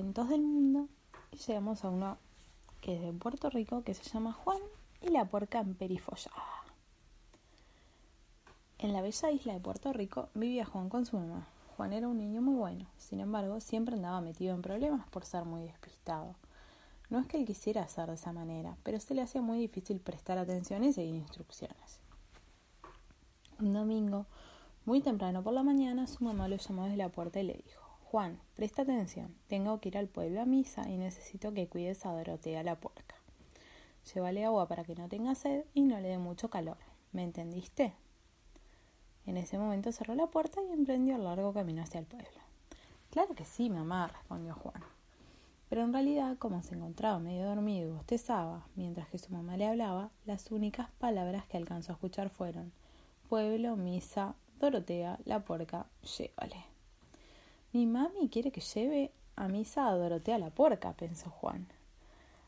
Cuentos del mundo y llegamos a uno que es de Puerto Rico que se llama Juan y la puerca emperifollada. En la bella isla de Puerto Rico vivía Juan con su mamá. Juan era un niño muy bueno, sin embargo siempre andaba metido en problemas por ser muy despistado. No es que él quisiera hacer de esa manera, pero se le hacía muy difícil prestar atención y seguir instrucciones. Un domingo, muy temprano por la mañana, su mamá lo llamó desde la puerta y le dijo, Juan, presta atención, tengo que ir al pueblo a misa y necesito que cuides a Dorotea la puerca. Llévale agua para que no tenga sed y no le dé mucho calor. ¿Me entendiste? En ese momento cerró la puerta y emprendió el largo camino hacia el pueblo. Claro que sí, mamá, respondió Juan. Pero en realidad, como se encontraba medio dormido y bostezaba mientras que su mamá le hablaba, las únicas palabras que alcanzó a escuchar fueron pueblo, misa, Dorotea, la puerca, llévale. Mi mami quiere que lleve a misa a Dorotea la puerca, pensó Juan.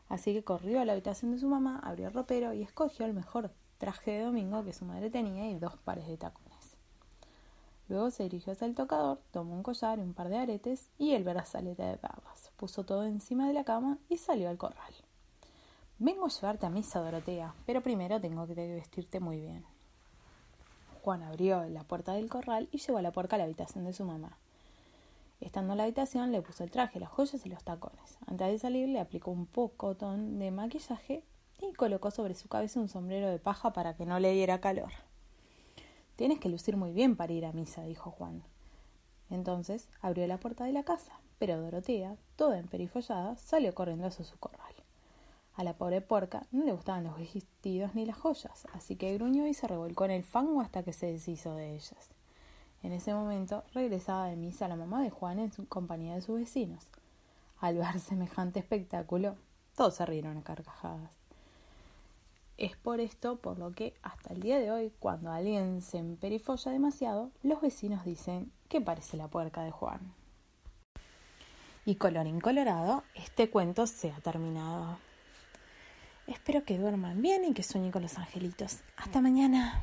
Así que corrió a la habitación de su mamá, abrió el ropero y escogió el mejor traje de domingo que su madre tenía y dos pares de tacones. Luego se dirigió hacia el tocador, tomó un collar y un par de aretes y el brazalete de perlas. Puso todo encima de la cama y salió al corral. Vengo a llevarte a misa, Dorotea, pero primero tengo que vestirte muy bien. Juan abrió la puerta del corral y llevó a la puerca a la habitación de su mamá. Estando en la habitación, le puso el traje, las joyas y los tacones. Antes de salir, le aplicó un pocotón de maquillaje y colocó sobre su cabeza un sombrero de paja para que no le diera calor. Tienes que lucir muy bien para ir a misa, dijo Juan. Entonces abrió la puerta de la casa, pero Dorotea, toda emperifollada, salió corriendo hacia su corral. A la pobre porca no le gustaban los vestidos ni las joyas, así que gruñó y se revolcó en el fango hasta que se deshizo de ellas. En ese momento regresaba de misa la mamá de Juan en compañía de sus vecinos. Al ver semejante espectáculo, todos se rieron a carcajadas. Es por esto por lo que hasta el día de hoy, cuando alguien se emperifolla demasiado, los vecinos dicen que parece la puerca de Juan. Y colorín colorado, este cuento se ha terminado. Espero que duerman bien y que sueñen con los angelitos. Hasta mañana.